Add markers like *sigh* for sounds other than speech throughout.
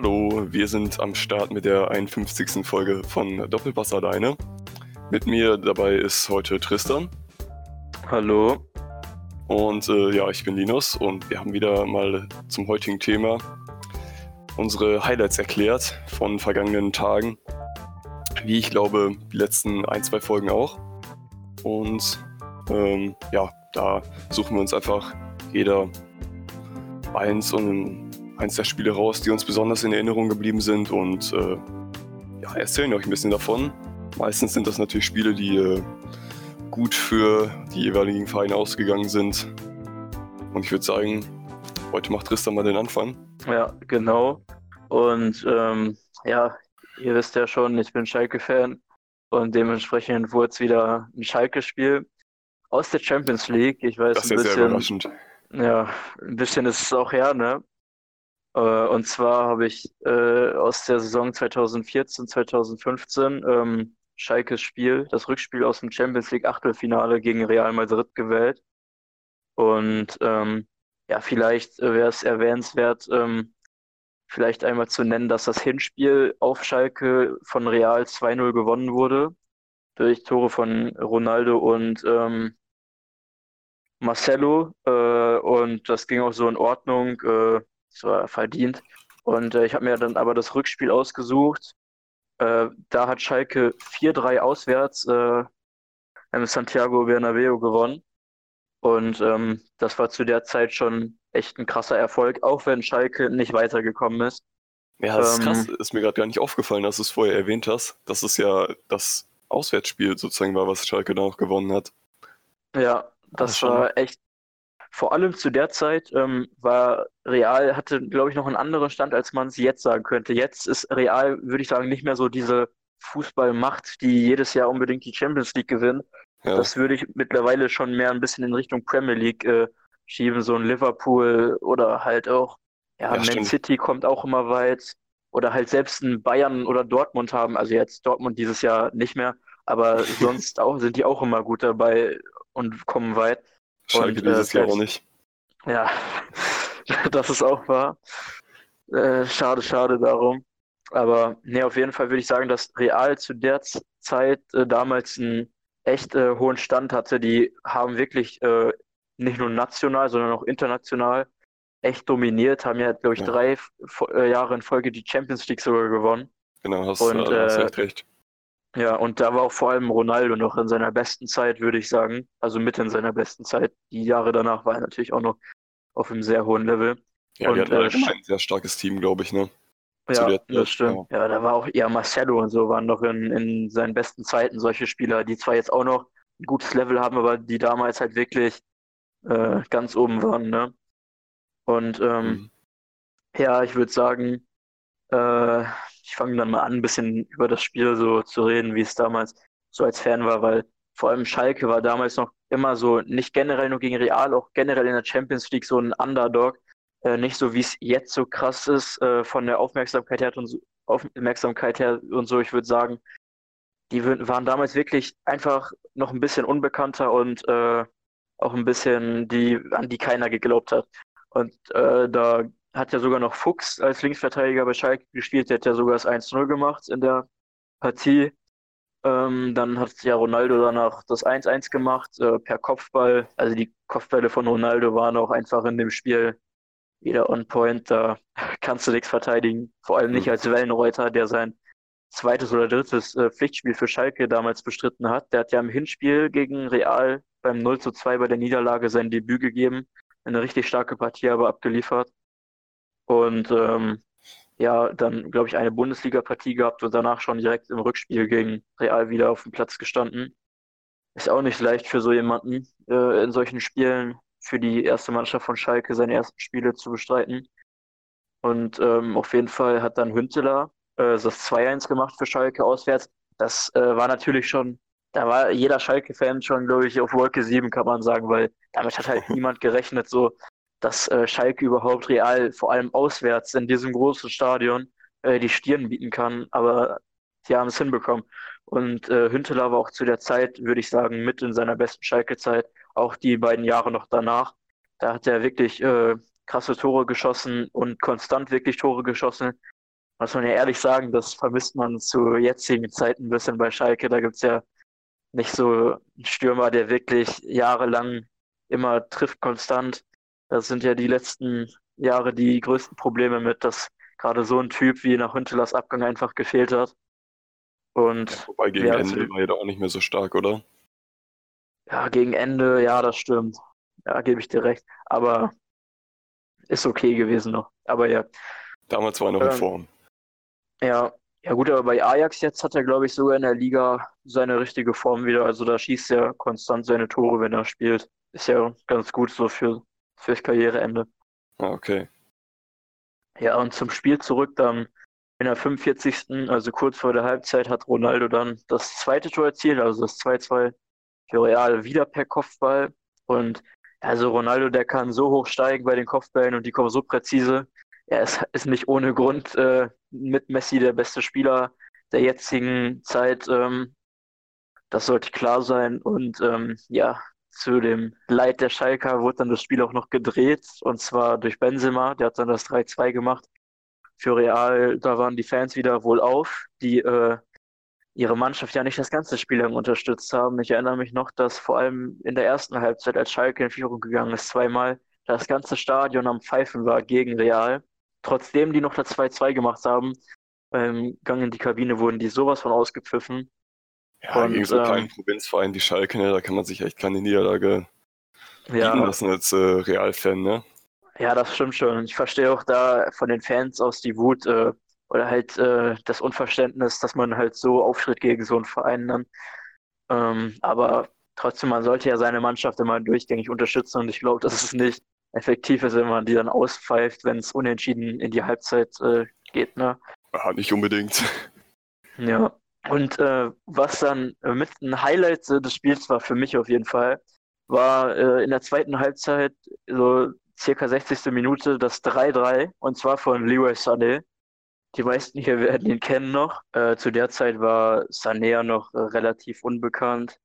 Hallo, wir sind am Start mit der 51. Folge von Doppelpass alleine. Mit mir dabei ist heute Tristan. Hallo. Und äh, ja, ich bin Linus und wir haben wieder mal zum heutigen Thema unsere Highlights erklärt von vergangenen Tagen. Wie ich glaube, die letzten ein, zwei Folgen auch. Und ähm, ja, da suchen wir uns einfach jeder eins und eins der Spiele raus, die uns besonders in Erinnerung geblieben sind und äh, ja, erzählen euch ein bisschen davon. Meistens sind das natürlich Spiele, die äh, gut für die jeweiligen Vereine ausgegangen sind. Und ich würde sagen, heute macht Tristan mal den Anfang. Ja, genau. Und ähm, ja, ihr wisst ja schon, ich bin Schalke-Fan und dementsprechend wurde es wieder ein Schalke-Spiel aus der Champions League. Ich weiß das ist ein ja bisschen, sehr überraschend. Ja, ein bisschen ist es auch her, ne? Äh, und zwar habe ich äh, aus der Saison 2014, 2015 ähm, Schalkes Spiel, das Rückspiel aus dem Champions League Achtelfinale gegen Real Madrid gewählt. Und ähm, ja, vielleicht wäre es erwähnenswert, ähm, vielleicht einmal zu nennen, dass das Hinspiel auf Schalke von Real 2-0 gewonnen wurde durch Tore von Ronaldo und ähm, Marcelo. Äh, und das ging auch so in Ordnung. Äh, das war verdient. Und äh, ich habe mir dann aber das Rückspiel ausgesucht. Äh, da hat Schalke 4-3 auswärts äh, im Santiago Bernabeu gewonnen. Und ähm, das war zu der Zeit schon echt ein krasser Erfolg, auch wenn Schalke nicht weitergekommen ist. Ja, das ist ähm, krass. Ist mir gerade gar nicht aufgefallen, dass du es vorher erwähnt hast. dass es ja das Auswärtsspiel sozusagen war, was Schalke da noch gewonnen hat. Ja, das, das war echt vor allem zu der Zeit ähm, war Real, hatte, glaube ich, noch einen anderen Stand, als man es jetzt sagen könnte. Jetzt ist Real, würde ich sagen, nicht mehr so diese Fußballmacht, die jedes Jahr unbedingt die Champions League gewinnt. Ja. Das würde ich mittlerweile schon mehr ein bisschen in Richtung Premier League äh, schieben, so ein Liverpool oder halt auch, ja, ja Man stimmt. City kommt auch immer weit. Oder halt selbst ein Bayern oder Dortmund haben, also jetzt Dortmund dieses Jahr nicht mehr, aber *laughs* sonst auch sind die auch immer gut dabei und kommen weit. Schalke und, dieses äh, Jahr auch nicht. *laughs* Ja, das ist auch wahr. Äh, schade, schade darum. Aber nee, auf jeden Fall würde ich sagen, dass Real zu der Zeit äh, damals einen echt äh, hohen Stand hatte. Die haben wirklich äh, nicht nur national, sondern auch international echt dominiert, haben ja, glaube ich, ja. drei äh, Jahre in Folge die Champions League sogar gewonnen. Genau, hast, und, äh, hast recht, recht. Ja, und da war auch vor allem Ronaldo noch in seiner besten Zeit, würde ich sagen. Also mit in seiner besten Zeit. Die Jahre danach war er natürlich auch noch auf einem sehr hohen Level. Ja, und, die hatten äh, ein sehr starkes Team, glaube ich, ne? Ja, das stimmt. Ja. ja. da war auch eher Marcelo und so waren noch in, in seinen besten Zeiten solche Spieler, die zwar jetzt auch noch ein gutes Level haben, aber die damals halt wirklich äh, ganz oben waren, ne? Und ähm, mhm. ja, ich würde sagen, äh, ich fange dann mal an, ein bisschen über das Spiel so zu reden, wie es damals so als Fan war, weil vor allem Schalke war damals noch immer so, nicht generell nur gegen Real, auch generell in der Champions League so ein Underdog. Äh, nicht so, wie es jetzt so krass ist, äh, von der Aufmerksamkeit her und so, Aufmerksamkeit her und so, ich würde sagen, die waren damals wirklich einfach noch ein bisschen unbekannter und äh, auch ein bisschen die, an die keiner geglaubt hat. Und äh, da hat ja sogar noch Fuchs als Linksverteidiger bei Schalke gespielt. Der hat ja sogar das 1-0 gemacht in der Partie. Ähm, dann hat ja Ronaldo danach das 1-1 gemacht äh, per Kopfball. Also die Kopfbälle von Ronaldo waren auch einfach in dem Spiel wieder on point. Da *laughs* kannst du nichts verteidigen. Vor allem nicht mhm. als Wellenreuter, der sein zweites oder drittes äh, Pflichtspiel für Schalke damals bestritten hat. Der hat ja im Hinspiel gegen Real beim 0 2 bei der Niederlage sein Debüt gegeben. Eine richtig starke Partie aber abgeliefert. Und ähm, ja, dann, glaube ich, eine Bundesliga-Partie gehabt und danach schon direkt im Rückspiel gegen Real wieder auf dem Platz gestanden. Ist auch nicht leicht für so jemanden, äh, in solchen Spielen für die erste Mannschaft von Schalke seine ersten Spiele zu bestreiten. Und ähm, auf jeden Fall hat dann Hünteler äh, das 2-1 gemacht für Schalke auswärts. Das äh, war natürlich schon, da war jeder Schalke-Fan schon, glaube ich, auf Wolke 7, kann man sagen, weil damit hat halt *laughs* niemand gerechnet, so dass äh, Schalke überhaupt real, vor allem auswärts in diesem großen Stadion, äh, die Stirn bieten kann. Aber sie haben es hinbekommen. Und äh, Hünteler war auch zu der Zeit, würde ich sagen, mit in seiner besten Schalke-Zeit, auch die beiden Jahre noch danach. Da hat er wirklich äh, krasse Tore geschossen und konstant wirklich Tore geschossen. muss man ja ehrlich sagen, das vermisst man zu jetzigen Zeiten ein bisschen bei Schalke. Da gibt es ja nicht so einen Stürmer, der wirklich jahrelang immer trifft konstant. Das sind ja die letzten Jahre die größten Probleme mit, dass gerade so ein Typ wie nach Hüntelers Abgang einfach gefehlt hat. Und ja, wobei gegen Ende war er doch auch nicht mehr so stark, oder? Ja, gegen Ende, ja, das stimmt. Ja, gebe ich dir recht. Aber ist okay gewesen noch. Aber ja. Damals war er noch ähm, in Form. Ja, ja gut, aber bei Ajax jetzt hat er, glaube ich, sogar in der Liga seine richtige Form wieder. Also da schießt er konstant seine Tore, wenn er spielt. Ist ja ganz gut so für, fürs Karriereende. Ah, okay. Ja, und zum Spiel zurück dann in der 45. also kurz vor der Halbzeit, hat Ronaldo dann das zweite Tor erzielt, also das 2-2 für Real wieder per Kopfball. Und also Ronaldo, der kann so hoch steigen bei den Kopfbällen und die kommen so präzise. Er ist, ist nicht ohne Grund äh, mit Messi der beste Spieler der jetzigen Zeit. Ähm, das sollte klar sein. Und ähm, ja, zu dem Leid der Schalker wurde dann das Spiel auch noch gedreht. Und zwar durch Benzema. Der hat dann das 3-2 gemacht. Für Real, da waren die Fans wieder wohl auf, die äh, ihre Mannschaft ja nicht das ganze Spiel lang unterstützt haben. Ich erinnere mich noch, dass vor allem in der ersten Halbzeit, als Schalke in Führung gegangen ist, zweimal das ganze Stadion am Pfeifen war gegen Real trotzdem die noch das 2-2 gemacht haben, beim Gang in die Kabine wurden die sowas von ausgepfiffen. Ja, und, gegen so einen ähm, kleinen Provinzverein wie Schalke, ne, da kann man sich echt keine Niederlage ja, lassen als äh, Realfan, ne? Ja, das stimmt schon. Ich verstehe auch da von den Fans aus die Wut äh, oder halt äh, das Unverständnis, dass man halt so auftritt gegen so einen Verein dann. Ähm, aber trotzdem, man sollte ja seine Mannschaft immer durchgängig unterstützen und ich glaube, das ist nicht effektiv ist, wenn man die dann auspfeift, wenn es unentschieden in die Halbzeit äh, geht. Ne? Ja, nicht unbedingt. Ja, und äh, was dann äh, mit ein Highlight äh, des Spiels war für mich auf jeden Fall, war äh, in der zweiten Halbzeit, so circa 60. Minute, das 3-3 und zwar von Leroy Sané. Die meisten hier werden ihn kennen noch. Äh, zu der Zeit war Sané noch relativ unbekannt.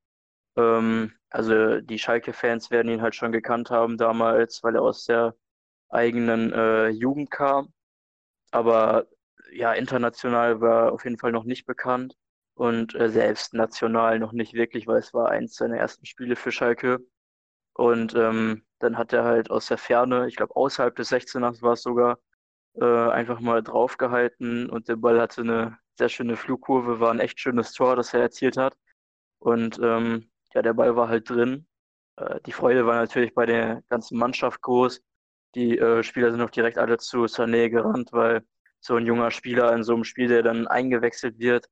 Ähm, also die Schalke-Fans werden ihn halt schon gekannt haben damals, weil er aus der eigenen äh, Jugend kam. Aber ja, international war auf jeden Fall noch nicht bekannt und äh, selbst national noch nicht wirklich, weil es war eins seiner ersten Spiele für Schalke. Und ähm, dann hat er halt aus der Ferne, ich glaube außerhalb des 16ers war es sogar, äh, einfach mal draufgehalten und der Ball hatte eine sehr schöne Flugkurve, war ein echt schönes Tor, das er erzielt hat. Und ähm, ja, der Ball war halt drin. Äh, die Freude war natürlich bei der ganzen Mannschaft groß. Die äh, Spieler sind auch direkt alle zu Sané gerannt, weil so ein junger Spieler in so einem Spiel, der dann eingewechselt wird,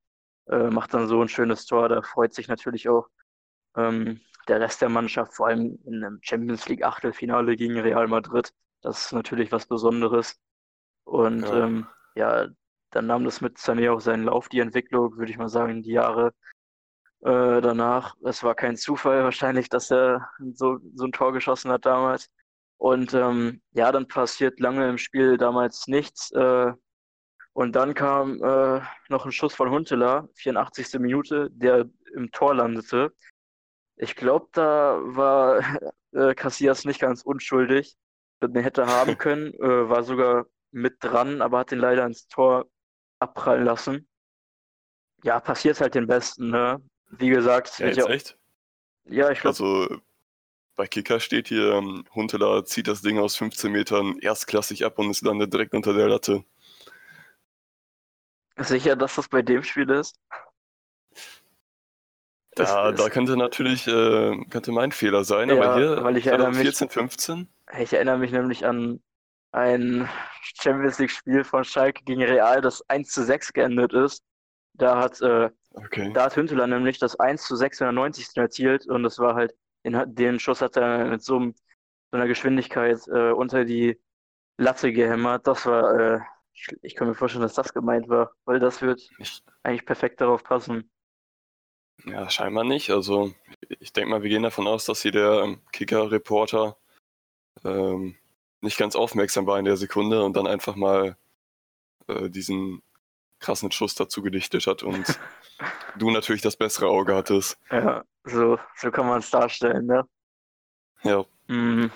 äh, macht dann so ein schönes Tor. Da freut sich natürlich auch ähm, der Rest der Mannschaft, vor allem in einem Champions League Achtelfinale gegen Real Madrid. Das ist natürlich was Besonderes. Und ja, ähm, ja dann nahm das mit Sané auch seinen Lauf, die Entwicklung, würde ich mal sagen, die Jahre äh, danach. Es war kein Zufall wahrscheinlich, dass er so, so ein Tor geschossen hat damals. Und ähm, ja, dann passiert lange im Spiel damals nichts. Äh, und dann kam äh, noch ein Schuss von Huntela, 84. Minute, der im Tor landete. Ich glaube, da war *laughs* äh, Casillas nicht ganz unschuldig. Den hätte haben *laughs* können, äh, war sogar mit dran, aber hat ihn leider ins Tor abprallen lassen. Ja, passiert halt den Besten, ne? Wie gesagt, ja, jetzt ja, echt? Ja, ich glaube. Also bei Kicker steht hier, ähm, Huntela zieht das Ding aus 15 Metern erstklassig ab und es landet direkt unter der Latte. Sicher, dass das bei dem Spiel ist? Da, ist, da könnte natürlich äh, könnte mein Fehler sein, ja, aber hier weil ich erinnere 14, 15. Ich erinnere mich nämlich an ein Champions League-Spiel von Schalke gegen Real, das 1 zu 6 geendet ist. Da hat äh, Okay. Da hat Hünteler nämlich das 1 zu 690 erzielt und das war halt, den, den Schuss hat er mit so, so einer Geschwindigkeit äh, unter die Latte gehämmert. Das war, äh, ich, ich, kann mir vorstellen, dass das gemeint war, weil das wird ich, eigentlich perfekt darauf passen. Ja, scheinbar nicht. Also ich denke mal, wir gehen davon aus, dass hier der ähm, Kicker-Reporter ähm, nicht ganz aufmerksam war in der Sekunde und dann einfach mal äh, diesen krassen Schuss dazu gedichtet hat und *laughs* du natürlich das bessere Auge hattest. Ja, so, so kann man es darstellen, ne? Ja. Mhm.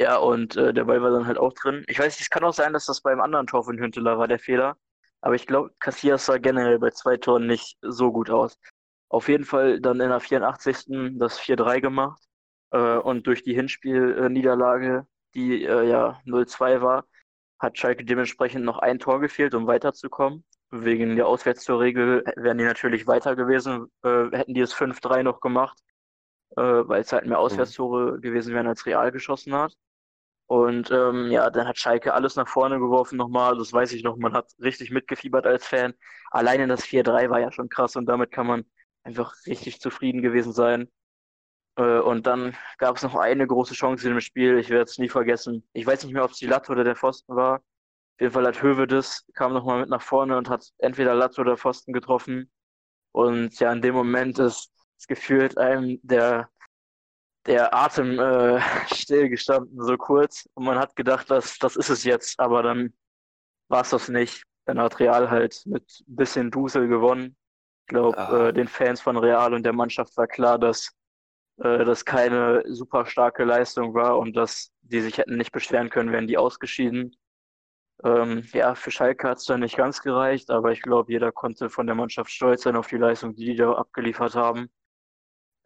Ja, und äh, der Ball war dann halt auch drin. Ich weiß nicht, es kann auch sein, dass das beim anderen Tor von Hünteler war, der Fehler. Aber ich glaube, Casillas sah generell bei zwei Toren nicht so gut aus. Auf jeden Fall dann in der 84. das 4-3 gemacht. Äh, und durch die Hinspielniederlage, die äh, ja 0-2 war, hat Schalke dementsprechend noch ein Tor gefehlt, um weiterzukommen. Wegen der Auswärtstorregel wären die natürlich weiter gewesen, äh, hätten die es 5-3 noch gemacht, äh, weil es halt mehr mhm. Auswärtstore mhm. gewesen wären, als Real geschossen hat. Und ähm, ja, dann hat Schalke alles nach vorne geworfen nochmal. Das weiß ich noch. Man hat richtig mitgefiebert als Fan. Alleine das 4-3 war ja schon krass und damit kann man einfach richtig zufrieden gewesen sein. Äh, und dann gab es noch eine große Chance in dem Spiel. Ich werde es nie vergessen. Ich weiß nicht mehr, ob es die Latte oder der Pfosten war. Auf jeden Fall hat Hövedes, kam nochmal mit nach vorne und hat entweder Latte oder Pfosten getroffen. Und ja, in dem Moment ist, ist gefühlt einem der, der Atem äh, *laughs* stillgestanden, so kurz. Und man hat gedacht, das, das ist es jetzt. Aber dann war es das nicht. Dann hat Real halt mit ein bisschen Dusel gewonnen. Ich glaube, ah. äh, den Fans von Real und der Mannschaft war klar, dass äh, das keine super starke Leistung war und dass die sich hätten nicht beschweren können, wären die ausgeschieden. Ähm, ja, für Schalke hat es dann nicht ganz gereicht, aber ich glaube, jeder konnte von der Mannschaft stolz sein auf die Leistung, die die da abgeliefert haben.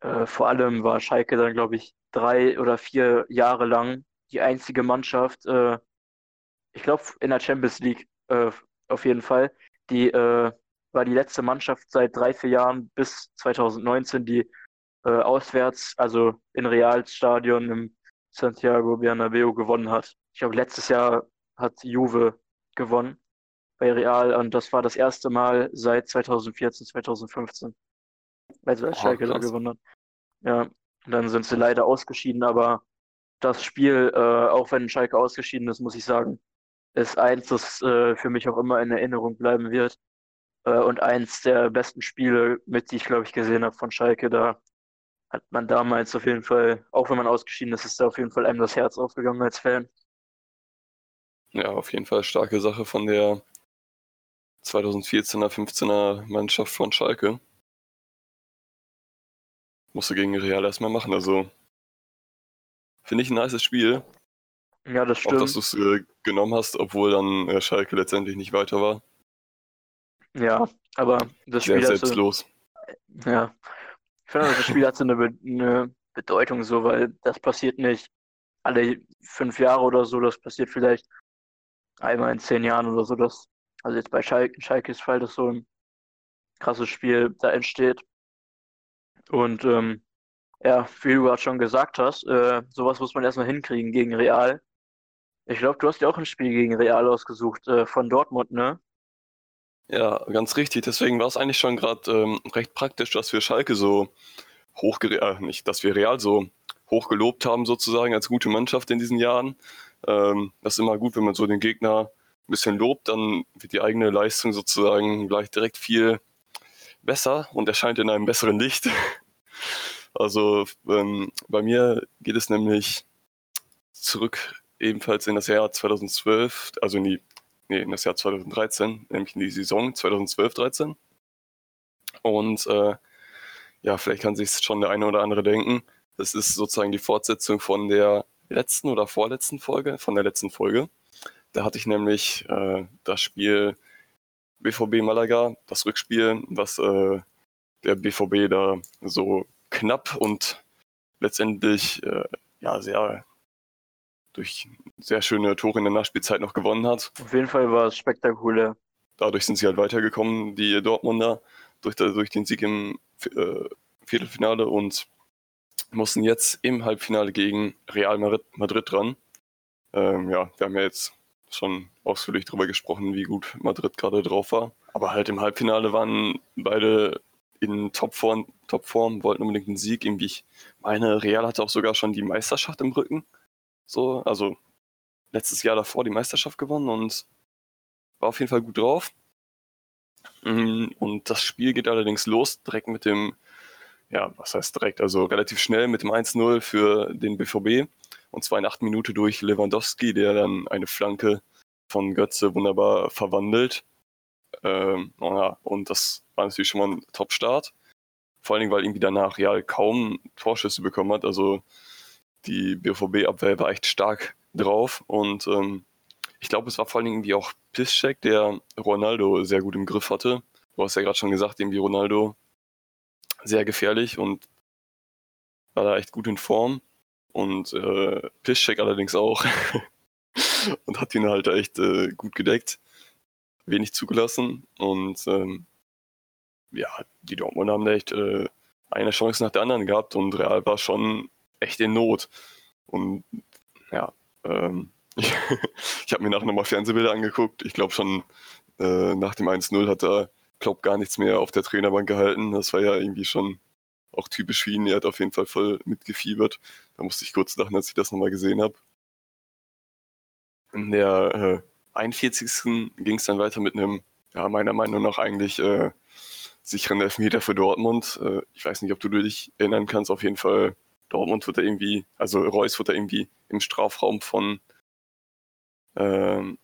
Äh, vor allem war Schalke dann, glaube ich, drei oder vier Jahre lang die einzige Mannschaft, äh, ich glaube, in der Champions League äh, auf jeden Fall, die äh, war die letzte Mannschaft seit drei, vier Jahren bis 2019, die äh, auswärts, also in Realstadion im Santiago Bernabeu gewonnen hat. Ich glaube, letztes Jahr hat Juve gewonnen bei Real und das war das erste Mal seit 2014, 2015. Also als Schalke da gewonnen. Ja, dann sind sie leider ausgeschieden, aber das Spiel, äh, auch wenn Schalke ausgeschieden ist, muss ich sagen, ist eins, das äh, für mich auch immer in Erinnerung bleiben wird. Äh, und eins der besten Spiele, mit die ich, glaube ich, gesehen habe von Schalke. Da hat man damals auf jeden Fall, auch wenn man ausgeschieden ist, ist da auf jeden Fall einem das Herz aufgegangen als Fan. Ja, auf jeden Fall starke Sache von der 2014er, 15er Mannschaft von Schalke. Musste gegen Real erstmal machen, also finde ich ein nices Spiel. Ja, das stimmt. Auch, dass du es äh, genommen hast, obwohl dann äh, Schalke letztendlich nicht weiter war. Ja, aber das Spiel. Sehr selbstlos. Ja, ich finde, das Spiel hat so eine, Be eine Bedeutung so, weil das passiert nicht alle fünf Jahre oder so, das passiert vielleicht einmal in zehn Jahren oder so. Das, also jetzt bei Schalke, Schalkes Fall, dass so ein krasses Spiel da entsteht. Und ähm, ja, wie du gerade schon gesagt hast, äh, sowas muss man erstmal hinkriegen gegen Real. Ich glaube, du hast ja auch ein Spiel gegen Real ausgesucht äh, von Dortmund, ne? Ja, ganz richtig. Deswegen war es eigentlich schon gerade ähm, recht praktisch, dass wir Schalke so hoch, äh, nicht, dass wir Real so hoch gelobt haben sozusagen als gute Mannschaft in diesen Jahren. Ähm, das ist immer gut, wenn man so den Gegner ein bisschen lobt, dann wird die eigene Leistung sozusagen gleich direkt viel besser und erscheint in einem besseren Licht. *laughs* Also ähm, bei mir geht es nämlich zurück ebenfalls in das Jahr 2012, also in die nee, in das Jahr 2013, nämlich in die Saison 2012-13. Und äh, ja, vielleicht kann sich schon der eine oder andere denken, das ist sozusagen die Fortsetzung von der letzten oder vorletzten Folge, von der letzten Folge. Da hatte ich nämlich äh, das Spiel BVB Malaga, das Rückspiel, was äh, der BVB da so knapp und letztendlich äh, ja sehr durch sehr schöne Tore in der Nachspielzeit noch gewonnen hat. Auf jeden Fall war es spektakulär. Dadurch sind sie halt weitergekommen, die Dortmunder, durch, durch den Sieg im äh, Viertelfinale und mussten jetzt im Halbfinale gegen Real Madrid dran. Ähm, ja, wir haben ja jetzt schon ausführlich darüber gesprochen, wie gut Madrid gerade drauf war. Aber halt im Halbfinale waren beide in Topform, Topform wollten unbedingt einen Sieg. Irgendwie, ich meine, Real hatte auch sogar schon die Meisterschaft im Rücken. So, also letztes Jahr davor die Meisterschaft gewonnen und war auf jeden Fall gut drauf. Mhm, und das Spiel geht allerdings los, direkt mit dem, ja, was heißt direkt, also relativ schnell mit dem 1-0 für den BVB. Und zwar in acht Minuten durch Lewandowski, der dann eine Flanke von Götze wunderbar verwandelt. Ähm, ja, und das war natürlich schon mal ein Top-Start. Vor allen Dingen, weil irgendwie danach Real kaum Torschüsse bekommen hat. Also die BVB-Abwehr war echt stark drauf und ähm, ich glaube, es war vor allem irgendwie auch Piszczek, der Ronaldo sehr gut im Griff hatte. Du hast ja gerade schon gesagt, irgendwie Ronaldo sehr gefährlich und war da echt gut in Form. Und äh, Piszczek allerdings auch. *laughs* und hat ihn halt echt äh, gut gedeckt. Wenig zugelassen. Und ähm, ja, die Dortmund haben da echt äh, eine Chance nach der anderen gehabt und Real war schon echt in Not. Und ja, ähm, *laughs* ich, habe mir nachher nochmal Fernsehbilder angeguckt. Ich glaube schon äh, nach dem 1-0 hat er Klopp gar nichts mehr auf der Trainerbank gehalten. Das war ja irgendwie schon auch typisch für ihn. Er hat auf jeden Fall voll mitgefiebert. Musste ich kurz lachen, als ich das nochmal gesehen habe. In der äh, 41. ging es dann weiter mit einem, ja, meiner Meinung nach eigentlich äh, sicheren Elfmeter für Dortmund. Äh, ich weiß nicht, ob du dich erinnern kannst. Auf jeden Fall, Dortmund wird da irgendwie, also Reus wird da irgendwie im Strafraum von, ähm,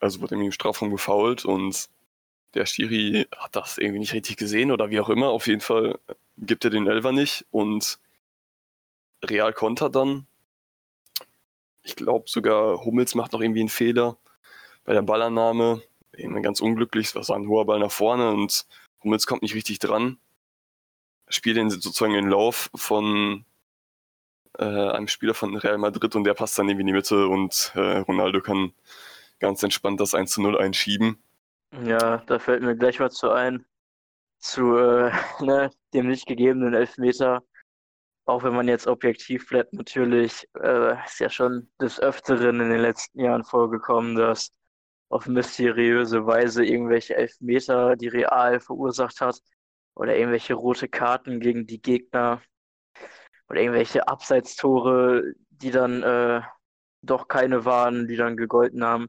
also wird irgendwie im Strafraum gefault und der Schiri hat das irgendwie nicht richtig gesehen oder wie auch immer. Auf jeden Fall gibt er den Elfer nicht und Real kontert dann. Ich glaube sogar Hummels macht noch irgendwie einen Fehler bei der Ballannahme. Eben ganz unglücklich, es war ein hoher Ball nach vorne und Hummels kommt nicht richtig dran. Spielt den sozusagen den Lauf von äh, einem Spieler von Real Madrid und der passt dann irgendwie in die Mitte und äh, Ronaldo kann ganz entspannt das 1 zu 0 einschieben. Ja, da fällt mir gleich was zu ein. Zu äh, *laughs* ne, dem nicht gegebenen Elfmeter. Auch wenn man jetzt objektiv bleibt, natürlich äh, ist ja schon des Öfteren in den letzten Jahren vorgekommen, dass auf mysteriöse Weise irgendwelche Elfmeter, die Real verursacht hat, oder irgendwelche rote Karten gegen die Gegner oder irgendwelche Abseitstore, die dann äh, doch keine waren, die dann gegolten haben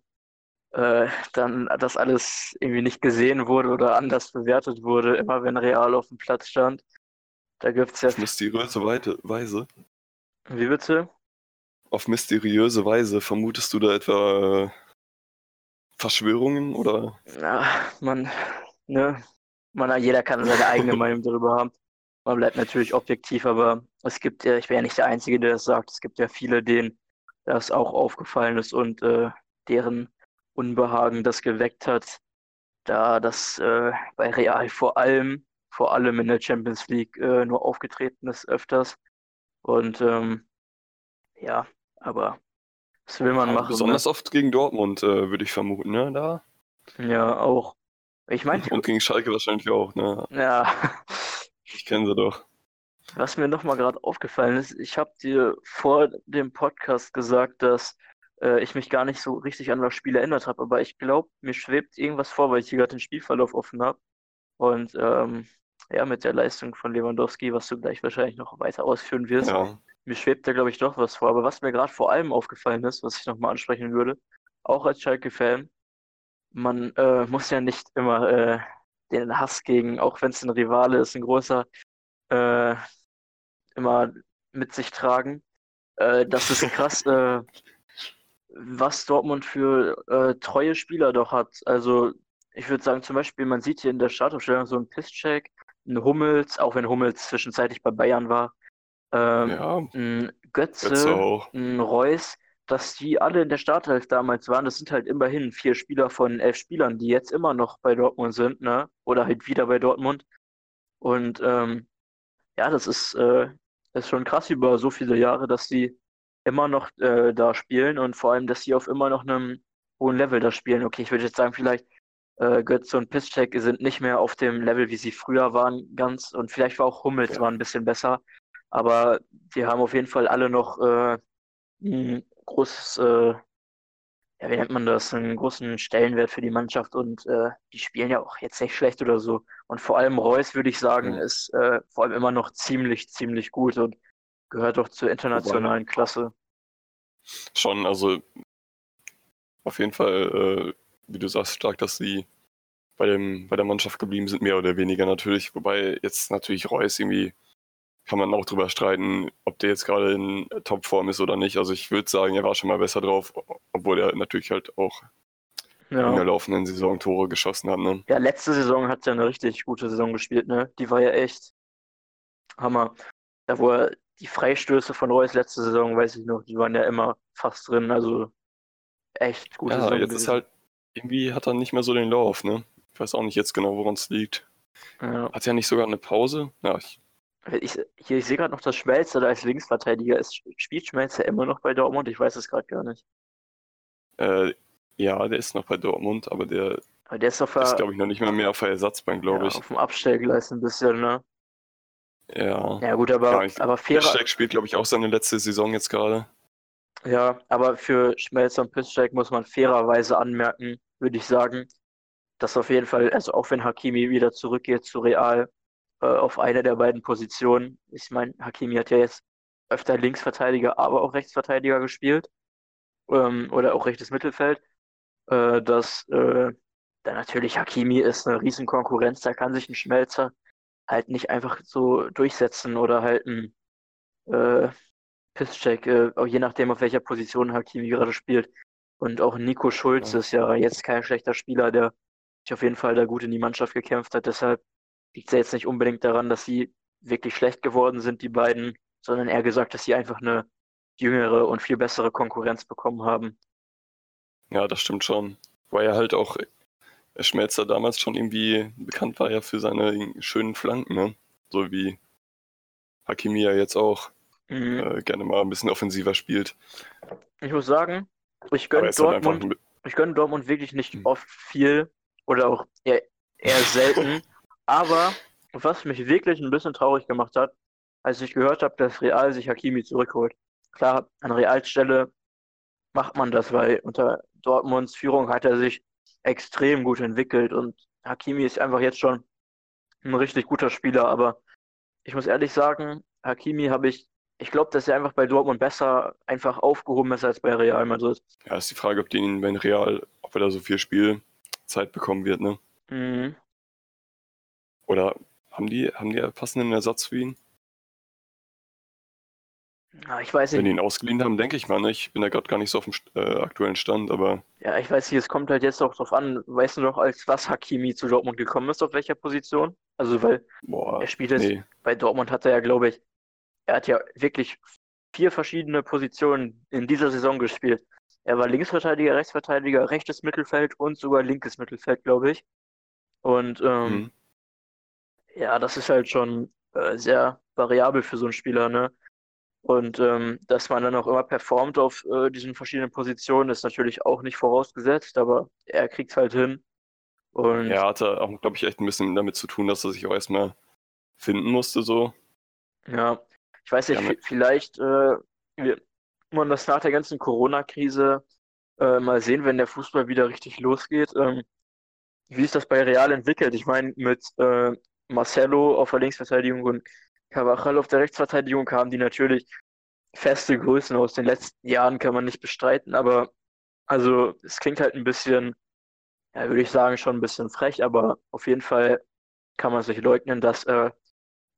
äh, dann das alles irgendwie nicht gesehen wurde oder anders bewertet wurde, immer wenn Real auf dem Platz stand. Da gibt es ja. Auf mysteriöse Weise. Wie bitte? Auf mysteriöse Weise vermutest du da etwa äh, Verschwörungen oder? Ja, man, ne, man, jeder kann seine eigene *laughs* Meinung darüber haben. Man bleibt natürlich objektiv, aber es gibt ja, ich wäre ja nicht der Einzige, der das sagt. Es gibt ja viele, denen das auch aufgefallen ist und äh, deren Unbehagen das geweckt hat, da das äh, bei Real vor allem, vor allem in der Champions League äh, nur aufgetreten ist öfters. Und ähm, ja, aber was will man machen? Besonders ne? oft gegen Dortmund, äh, würde ich vermuten, ne? Da. Ja, auch. Ich meine. Und gegen Schalke wahrscheinlich auch, ne? Ja. Ich kenne sie doch. Was mir nochmal gerade aufgefallen ist, ich habe dir vor dem Podcast gesagt, dass äh, ich mich gar nicht so richtig an das Spiel erinnert habe. Aber ich glaube, mir schwebt irgendwas vor, weil ich hier gerade den Spielverlauf offen habe. Und ähm, ja, mit der Leistung von Lewandowski, was du gleich wahrscheinlich noch weiter ausführen wirst, ja. mir schwebt da, glaube ich, doch was vor. Aber was mir gerade vor allem aufgefallen ist, was ich nochmal ansprechen würde, auch als Schalke-Fan, man äh, *laughs* muss ja nicht immer äh, den Hass gegen, auch wenn es ein Rivale ist, ein großer, äh, immer mit sich tragen. Äh, das ist krass, *laughs* äh, was Dortmund für äh, treue Spieler doch hat. Also ich würde sagen, zum Beispiel, man sieht hier in der Startaufstellung so einen Pisscheck, einen Hummels, auch wenn Hummels zwischenzeitlich bei Bayern war, ähm, ja, ein Götze, Götze ein Reus, dass die alle in der Startelf damals waren. Das sind halt immerhin vier Spieler von elf Spielern, die jetzt immer noch bei Dortmund sind, ne? Oder halt wieder bei Dortmund. Und ähm, ja, das ist, äh, ist schon krass über so viele Jahre, dass die immer noch äh, da spielen und vor allem, dass sie auf immer noch einem hohen Level da spielen. Okay, ich würde jetzt sagen, vielleicht äh, Götze und Piszczek sind nicht mehr auf dem Level, wie sie früher waren, ganz und vielleicht war auch Hummels ja. war ein bisschen besser, aber die haben auf jeden Fall alle noch äh, ein großes, äh, ja, wie nennt man das, einen großen Stellenwert für die Mannschaft und äh, die spielen ja auch jetzt nicht schlecht oder so. Und vor allem Reus, würde ich sagen, mhm. ist äh, vor allem immer noch ziemlich, ziemlich gut und Gehört doch zur internationalen Klasse. Schon, also auf jeden Fall, äh, wie du sagst, stark, dass sie bei, dem, bei der Mannschaft geblieben sind, mehr oder weniger natürlich. Wobei jetzt natürlich Reus irgendwie, kann man auch drüber streiten, ob der jetzt gerade in Topform ist oder nicht. Also ich würde sagen, er war schon mal besser drauf, obwohl er natürlich halt auch ja. in der laufenden Saison Tore geschossen hat. Ne? Ja, letzte Saison hat er eine richtig gute Saison gespielt, ne? Die war ja echt Hammer. Da wo er die Freistöße von Reus letzte Saison, weiß ich noch, die waren ja immer fast drin. Also echt gute ja, Saison jetzt gewesen. ist halt, irgendwie hat er nicht mehr so den Lauf, ne? Ich weiß auch nicht jetzt genau, woran es liegt. Ja. Hat er nicht sogar eine Pause? Ja, ich, Ich, hier, ich sehe gerade noch, dass Schmelzer da als Linksverteidiger ist. Spielt Schmelzer immer noch bei Dortmund? Ich weiß es gerade gar nicht. äh, ja, der ist noch bei Dortmund, aber der Aber der ist doch ist, ver- glaube ich, noch nicht mal mehr auf der Ersatzbank, glaube ja, ich. auf dem Abstellgleis ein bisschen, ne? Ja. Ja, gut, aber, Ja, ich- aber fairer, Piszczek spielt, glaube ich, auch seine letzte Saison jetzt gerade. Ja, aber für Schmelzer und Piszczek muss man fairerweise anmerken, würde ich sagen, dass auf jeden Fall, also auch wenn Hakimi wieder zurückgeht zu Real, äh, auf eine der beiden Positionen. Ich meine, Hakimi hat ja jetzt öfter Linksverteidiger, aber auch Rechtsverteidiger gespielt. Ähm, oder auch rechtes Mittelfeld. Äh, dass äh, dann natürlich Hakimi ist eine riesen Konkurrenz, da kann sich ein Schmelzer halt nicht einfach so durchsetzen oder halt ein äh, Pisscheck, äh, auch je nachdem, auf welcher Position Hakimi gerade spielt. Und auch Nico Schulz Ja. ist ja jetzt kein schlechter Spieler, der sich auf jeden Fall da gut in die Mannschaft gekämpft hat. Deshalb liegt es ja jetzt nicht unbedingt daran, dass sie wirklich schlecht geworden sind, die beiden, sondern eher gesagt, dass sie einfach eine jüngere und viel bessere Konkurrenz bekommen haben. Ja, das stimmt schon. Weil er halt auch äh, Schmelzer damals schon irgendwie bekannt war ja für seine schönen Flanken, ne? So wie Hakimi ja jetzt auch Mhm. äh, gerne mal ein bisschen offensiver spielt. Ich muss sagen, ich gönne ist halt einfach Dortmund, ich Dortmund wirklich nicht Hm. oft viel oder auch eher, eher selten. *laughs* Aber was mich wirklich ein bisschen traurig gemacht hat, als ich gehört habe, dass Real sich Hakimi zurückholt. Klar, an Reals Stelle macht man das, weil unter Dortmunds Führung hat er sich extrem gut entwickelt und Hakimi ist einfach jetzt schon ein richtig guter Spieler. Aber ich muss ehrlich sagen, Hakimi habe ich, ich glaube, dass er einfach bei Dortmund besser einfach aufgehoben ist als bei Real Madrid. ja, ist die Frage, ob die ihn bei Real, ob er da so viel Spielzeit bekommen wird, ne? Mhm. Oder haben die, haben die einen passenden Ersatz für ihn? Ja, ich weiß Wenn die nicht, ihn ausgeliehen haben, denke ich mal, ne? Ich bin da gerade gar nicht so auf dem äh, aktuellen Stand, aber ja, ich weiß nicht, es kommt halt jetzt auch drauf an, weißt du noch, als was Hakimi zu Dortmund gekommen ist, auf welcher Position? Also, weil boah, er spielt jetzt, nee. bei Dortmund hat er ja, glaube ich, er hat ja wirklich vier verschiedene Positionen in dieser Saison gespielt. Er war Linksverteidiger, Rechtsverteidiger, rechtes Mittelfeld und sogar linkes Mittelfeld, glaube ich. Und ähm, Mhm. Ja, das ist halt schon äh, sehr variabel für so einen Spieler, ne? Und ähm, dass man dann auch immer performt auf äh, diesen verschiedenen Positionen, ist natürlich auch nicht vorausgesetzt, aber er kriegt es halt hin. Und Er hatte auch, glaube ich, echt ein bisschen damit zu tun, dass er sich auch erstmal finden musste, so. ja, ich weiß nicht, Ja, vi- vielleicht äh, wird man das nach der ganzen Corona-Krise äh, mal sehen, wenn der Fußball wieder richtig losgeht, ähm, wie ist das bei Real entwickelt? Ich meine, mit äh, Marcelo auf der Linksverteidigung und Carvajal auf der Rechtsverteidigung kamen die natürlich feste Größen aus den letzten Jahren, kann man nicht bestreiten, aber also es klingt halt ein bisschen, ja, würde ich sagen, schon ein bisschen frech, aber auf jeden Fall kann man sich leugnen, dass äh,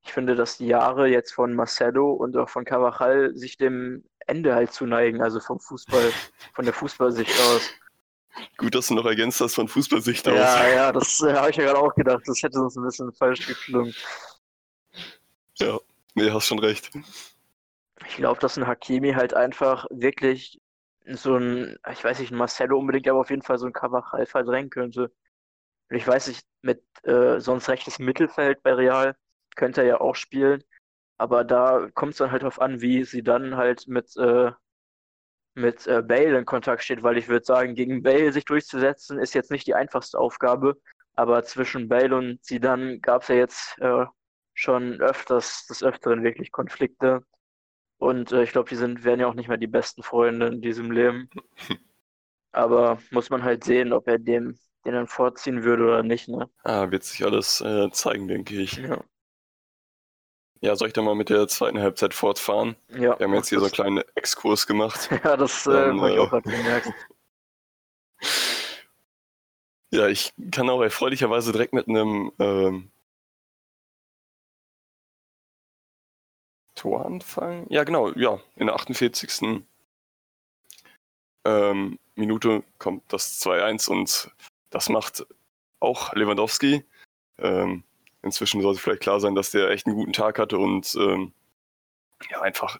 ich finde, dass die Jahre jetzt von Marcelo und auch von Carvajal sich dem Ende halt zuneigen, also vom Fußball, von der Fußballsicht aus. Gut, dass du noch ergänzt hast von Fußballsicht aus. Ja, ja, das äh, habe ich ja gerade auch gedacht. Das hätte uns ein bisschen falsch geklungen. Ja, nee, hast schon recht. Ich glaube, dass ein Hakimi halt einfach wirklich so ein, ich weiß nicht, ein Marcelo unbedingt, aber auf jeden Fall so ein Carvajal verdrängen könnte. Und ich weiß nicht, mit äh, sonst rechtes Mittelfeld bei Real könnte er ja auch spielen. Aber da kommt es dann halt drauf an, wie sie dann halt mit, äh, mit äh, Bale in Kontakt steht, weil ich würde sagen, gegen Bale sich durchzusetzen, ist jetzt nicht die einfachste Aufgabe. Aber zwischen Bale und Zidane gab es ja jetzt äh, schon öfters, des Öfteren wirklich Konflikte. Und äh, ich glaube, die sind, werden ja auch nicht mehr die besten Freunde in diesem Leben. *laughs* Aber muss man halt sehen, ob er dem den dann vorziehen würde oder nicht, ne? Ah, wird sich alles äh, zeigen, denke ich. Ja. Ja, soll ich dann mal mit der zweiten Halbzeit fortfahren? Ja, Wir haben jetzt hier so einen kleinen Exkurs gemacht. *laughs* ja, das äh, Dann, habe ich äh, auch gerade gemerkt. *laughs* Ja, ich kann auch erfreulicherweise direkt mit einem ähm, Tor anfangen. Ja, genau, ja, in der 48. Ähm, Minute kommt das 2-1 und das macht auch Lewandowski. Ähm, inzwischen sollte vielleicht klar sein, dass der echt einen guten Tag hatte und ähm, ja, einfach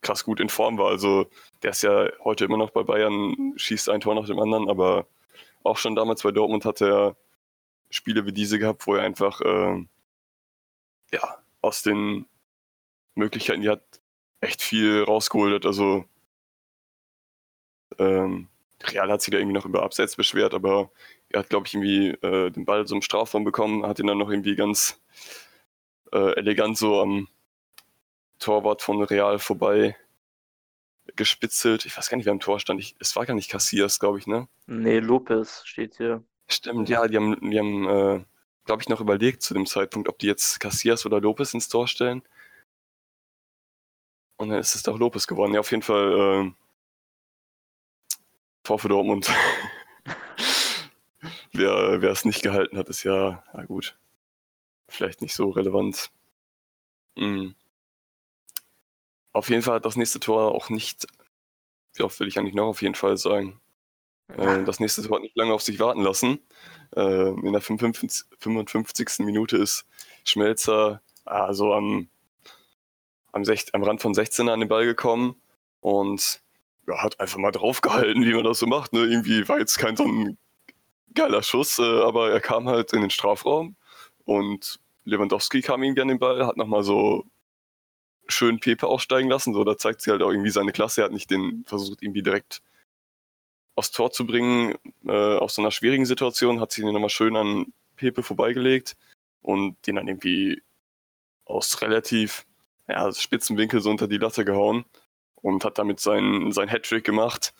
krass gut in Form war. Also der ist ja heute immer noch bei Bayern, schießt ein Tor nach dem anderen, aber auch schon damals bei Dortmund hat er Spiele wie diese gehabt, wo er einfach äh, ja, aus den Möglichkeiten, die hat, echt viel rausgeholt hat. Also ähm, Real hat sich da irgendwie noch über Abseits beschwert, aber er hat, glaube ich, irgendwie äh, den Ball so im Strafraum bekommen, hat ihn dann noch irgendwie ganz äh, elegant so am Torwart von Real vorbei gespitzelt. Ich weiß gar nicht, wer am Tor stand. Ich, es war gar nicht Cassias, glaube ich, ne? Nee, Lopez steht hier. Stimmt, ja, die haben, die haben äh, glaube ich, noch überlegt zu dem Zeitpunkt, ob die jetzt Cassias oder Lopez ins Tor stellen. Und dann ist es doch Lopez geworden. Ja, auf jeden Fall äh, Tor für Dortmund. *laughs* wer, es nicht gehalten hat, ist ja, na gut, vielleicht nicht so relevant. Mhm. Auf jeden Fall hat das nächste Tor auch nicht, wie oft will ich eigentlich noch auf jeden Fall sagen, äh, das nächste Tor hat nicht lange auf sich warten lassen. Äh, in der 55, 55. Minute ist Schmelzer also am, am, am Rand von 16 an den Ball gekommen und ja, hat einfach mal draufgehalten, wie man das so macht. Ne? Irgendwie war jetzt kein so ein geiler Schuss, äh, aber er kam halt in den Strafraum und Lewandowski kam irgendwie an den Ball, hat nochmal so schön Pepe aussteigen lassen. So, da zeigt sie halt auch irgendwie seine Klasse. Er hat nicht den versucht, irgendwie direkt aufs Tor zu bringen, äh, aus so einer schwierigen Situation, hat sich den nochmal schön an Pepe vorbeigelegt und den dann irgendwie aus relativ ja, spitzen Winkel so unter die Latte gehauen und hat damit seinen sein Hattrick gemacht.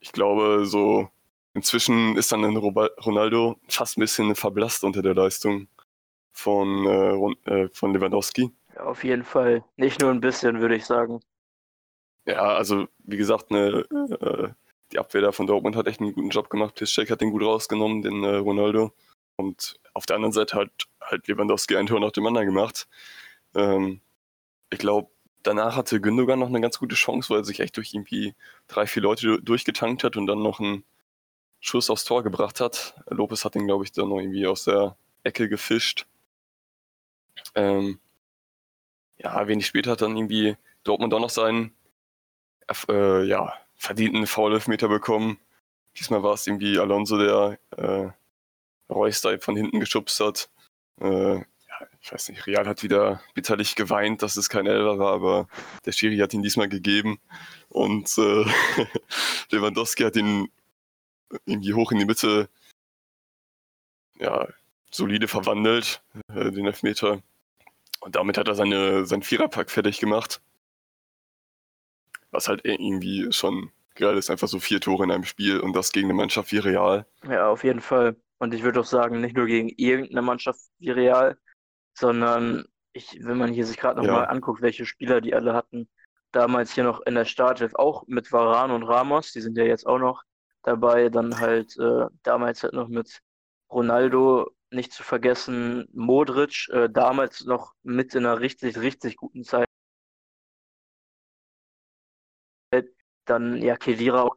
Ich glaube, so inzwischen ist dann Ronaldo fast ein bisschen verblasst unter der Leistung von, äh, äh, von Lewandowski. Ja, auf jeden Fall. Nicht nur ein bisschen, würde ich sagen. Ja, also wie gesagt, eine äh, die Abwehr da von Dortmund hat echt einen guten Job gemacht. Piszczek hat den gut rausgenommen, den äh, Ronaldo. Und auf der anderen Seite hat halt Lewandowski ein Tor nach dem anderen gemacht. Ähm, ich glaube, danach hatte Gündogan noch eine ganz gute Chance, weil er sich echt durch irgendwie drei, vier Leute durchgetankt hat und dann noch einen Schuss aufs Tor gebracht hat. Lopez hat ihn, glaube ich, dann noch irgendwie aus der Ecke gefischt. Ähm, ja, wenig später hat dann irgendwie Dortmund auch noch seinen äh, ja, verdienten Foul-Elfmeter bekommen. Diesmal war es irgendwie Alonso, der äh, Reus von hinten geschubst hat. Äh, ja, ich weiß nicht, Real hat wieder bitterlich geweint, dass es kein Elfer war, aber der Schiri hat ihn diesmal gegeben. Und äh, *laughs* Lewandowski hat ihn irgendwie hoch in die Mitte ja, solide verwandelt, äh, den Elfmeter. Und damit hat er seine, seinen Viererpack fertig gemacht. Was halt irgendwie schon geil ist, einfach so vier Tore in einem Spiel und das gegen eine Mannschaft wie Real. Ja, auf jeden Fall. Und ich würde auch sagen, nicht nur gegen irgendeine Mannschaft wie Real, sondern ich, wenn man hier sich gerade nochmal ja. anguckt, welche Spieler die alle hatten, damals hier noch in der Startelf, auch mit Varan und Ramos, die sind ja jetzt auch noch dabei, dann halt äh, damals halt noch mit Ronaldo, nicht zu vergessen, Modric, äh, damals noch mit in einer richtig, richtig guten Zeit Dann ja Kedira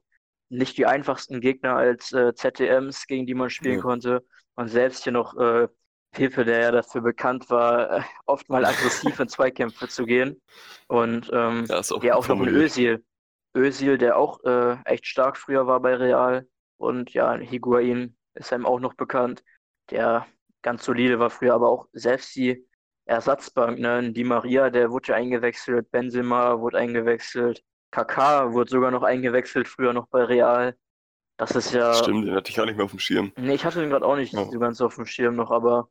nicht die einfachsten Gegner als äh, ZTMs, gegen die man spielen ja. konnte. Und selbst hier noch äh, Pepe, der ja dafür bekannt war, *laughs* oft mal aggressiv in Zweikämpfe zu gehen. Und ähm, ja, auch, ja, auch noch ein Özil. Özil, der auch äh, echt stark früher war bei Real. Und ja, Higuain ist einem auch noch bekannt, der ganz solide war früher, aber auch selbst die Ersatzbank, ne? Die Maria, der wurde eingewechselt, Benzema wurde eingewechselt, KK wurde sogar noch eingewechselt, früher noch bei Real. Das ist ja. Stimmt, den hatte ich gar nicht mehr auf dem Schirm. Nee, ich hatte den gerade auch nicht ja. so ganz auf dem Schirm noch, aber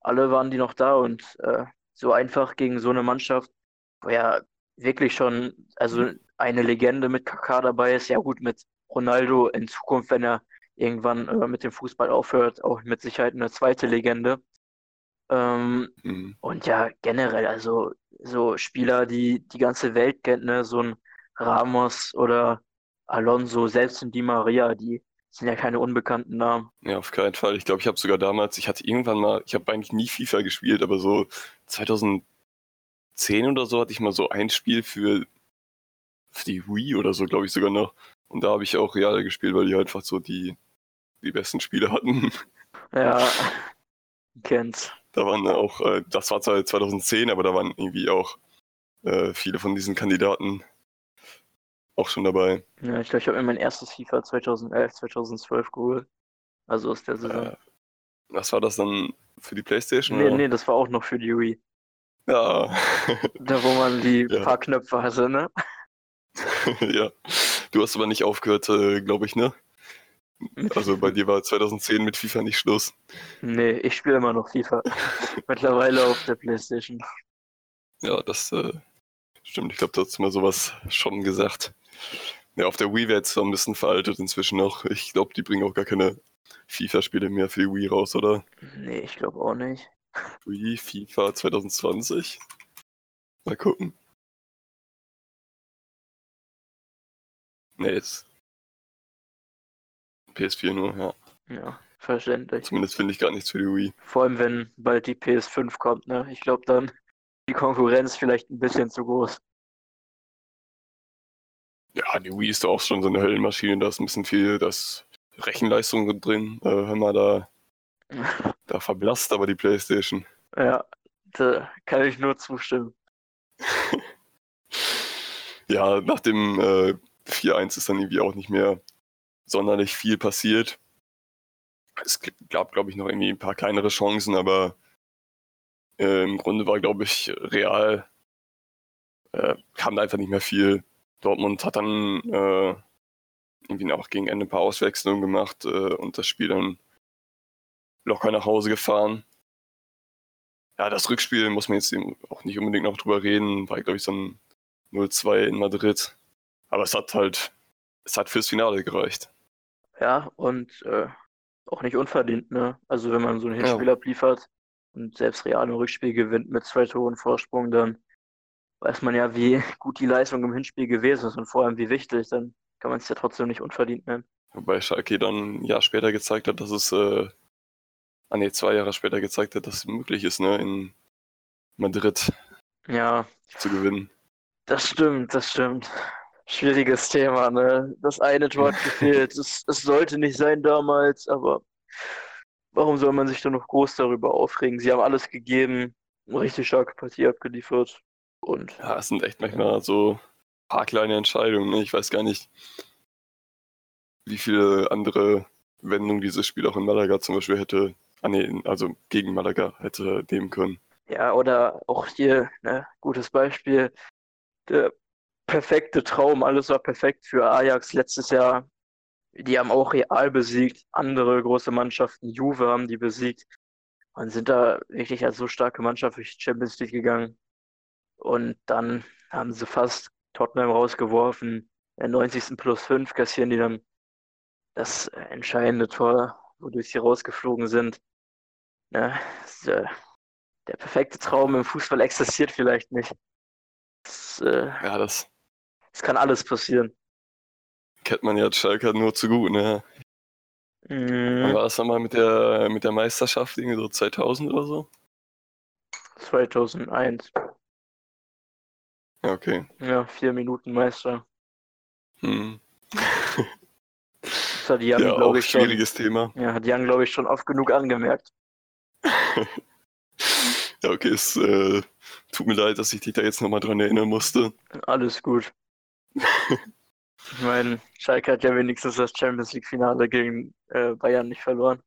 alle waren die noch da und äh, so einfach gegen so eine Mannschaft, wo ja wirklich schon, also eine Legende mit KK dabei ist, ja gut, mit Ronaldo in Zukunft, wenn er irgendwann äh, mit dem Fußball aufhört, auch mit Sicherheit eine zweite Legende. Ähm, mhm. Und ja, generell, also so Spieler, die die ganze Welt kennt, ne, so ein Ramos oder Alonso, selbst in Di Maria, die sind ja keine unbekannten Namen. Ja, auf keinen Fall. Ich glaube, ich habe sogar damals, ich hatte irgendwann mal, ich habe eigentlich nie FIFA gespielt, aber so 2010 oder so hatte ich mal so ein Spiel für die Wii oder so, glaube ich sogar noch. Und da habe ich auch Real gespielt, weil die halt einfach so die, die besten Spiele hatten. *laughs* Ja, *laughs* kennt's. Da waren auch, äh, das war zwar 2010, aber da waren irgendwie auch äh, viele von diesen Kandidaten auch schon dabei. Ja, ich glaube, ich habe mir mein erstes FIFA 2011, 2012 geholt. Also aus der Saison. Äh, was war das dann für die Playstation? Nee, oder? nee, das war auch noch für die Wii. Ja. *laughs* da, wo man die ja. paar Knöpfe hatte, ne? *laughs* ja. Du hast aber nicht aufgehört, äh, glaube ich, ne? Also bei dir war 2010 mit FIFA nicht Schluss. Nee, ich spiele immer noch FIFA. *laughs* Mittlerweile auf der Playstation. Ja, das äh, stimmt. Ich glaube, du hast mal sowas schon gesagt. Ja, auf der Wii wäre jetzt so ein bisschen veraltet inzwischen noch. Ich glaube, die bringen auch gar keine FIFA-Spiele mehr für die Wii raus, oder? Nee, ich glaube auch nicht. Wii, FIFA 2020? Mal gucken. Nee, jetzt. PS4 nur, ja. Ja, verständlich. Zumindest finde ich gar nichts für die Wii. Vor allem, wenn bald die PS5 kommt, ne? Ich glaube, dann die Konkurrenz vielleicht ein bisschen zu groß. Ja, die Wii ist doch auch schon so eine Höllenmaschine, da ist ein bisschen viel, das Rechenleistung drin. Äh, hör mal, da, *laughs* da verblasst aber die Playstation. Ja, da kann ich nur zustimmen. *laughs* ja, nach dem äh, 4-1 ist dann irgendwie auch nicht mehr sonderlich viel passiert. Es gab, glaube ich, noch irgendwie ein paar kleinere Chancen, aber äh, im Grunde war, glaube ich, real, äh, kam da einfach nicht mehr viel. Dortmund hat dann äh, irgendwie auch gegen Ende ein paar Auswechslungen gemacht äh, und das Spiel dann locker nach Hause gefahren. Ja, das Rückspiel muss man jetzt auch nicht unbedingt noch drüber reden, war, glaube ich, so ein 0-2 in Madrid. Aber es hat halt, es hat fürs Finale gereicht. Ja, und äh, auch nicht unverdient, ne? Also wenn man so einen Hinspiel ja. abliefert und selbst Real im Rückspiel gewinnt mit zwei Toren Vorsprung, dann weiß man ja, wie *laughs* gut die Leistung im Hinspiel gewesen ist und vor allem wie wichtig, dann kann man es ja trotzdem nicht unverdient nennen. Wobei Schalke dann ein Jahr später gezeigt hat, dass es, äh, ah nee, zwei Jahre später gezeigt hat, dass es möglich ist, ne, in Madrid ja. zu gewinnen. Das stimmt, das stimmt schwieriges Thema, ne? Das eine Tor hat *laughs* gefehlt. es, es sollte nicht sein damals, aber warum soll man sich da noch groß darüber aufregen? Sie haben alles gegeben, eine richtig starke Partie abgeliefert. Und ja, es sind echt manchmal so ein paar kleine Entscheidungen. Ne? Ich weiß gar nicht, wie viele andere Wendungen dieses Spiel auch in Malaga zum Beispiel hätte, ah nee, also gegen Malaga hätte nehmen können. Ja, oder auch hier, ne, gutes Beispiel, der perfekte Traum, alles war perfekt für Ajax letztes Jahr. Die haben auch Real besiegt, andere große Mannschaften, Juve haben die besiegt und sind da wirklich als so starke Mannschaft durch die Champions League gegangen. Und dann haben sie fast Tottenham rausgeworfen. In 90. plus 5 kassieren die dann das entscheidende Tor, wodurch sie rausgeflogen sind. Ja, das, äh, der perfekte Traum im Fußball existiert vielleicht nicht. Das, äh, ja, das, es kann alles passieren. Kennt man ja Schalke nur zu gut, ne? Mhm. War es dann mal mit der, mit der Meisterschaft irgendwie so 2000 oder so? 2001. Ja, okay. Ja, vier Minuten Meister. Hm. das hat Jan, ja, glaube ich, schwieriges schon, Thema. Ja, hat Jan, glaube ich, schon oft genug angemerkt. *laughs* ja, okay, es äh, tut mir leid, dass ich dich da jetzt nochmal dran erinnern musste. Alles gut. *laughs* ich meine, Schalke hat ja wenigstens das Champions League-Finale gegen äh, Bayern nicht verloren.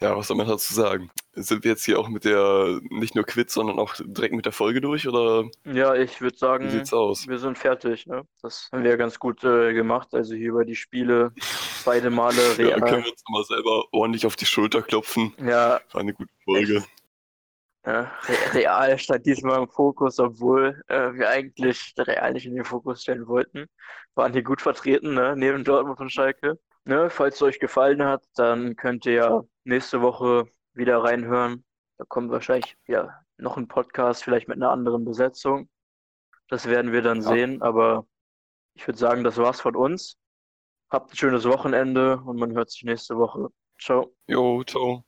Ja, was soll man dazu sagen? Sind wir jetzt hier auch mit der, nicht nur Quiz, sondern auch direkt mit der Folge durch, oder? Ja, ich würde sagen, Wie sieht's aus? wir sind fertig. Ne? Das haben wir ja ganz gut äh, gemacht. Also hier über die Spiele beide Male *laughs* real. Ja, können wir uns mal selber ordentlich auf die Schulter klopfen. Ja. War eine gute Folge. Echt? Ja, Real stand diesmal im Fokus, obwohl äh, wir eigentlich Real nicht in den Fokus stellen wollten. Waren hier gut vertreten, ne? neben Dortmund und Schalke. Ne? Falls es euch gefallen hat, dann könnt ihr ja nächste Woche wieder reinhören. Da kommt wahrscheinlich ja noch ein Podcast, vielleicht mit einer anderen Besetzung. Das werden wir dann ja. sehen, aber ich würde sagen, das war's von uns. Habt ein schönes Wochenende und man hört sich nächste Woche. Ciao. Jo, ciao.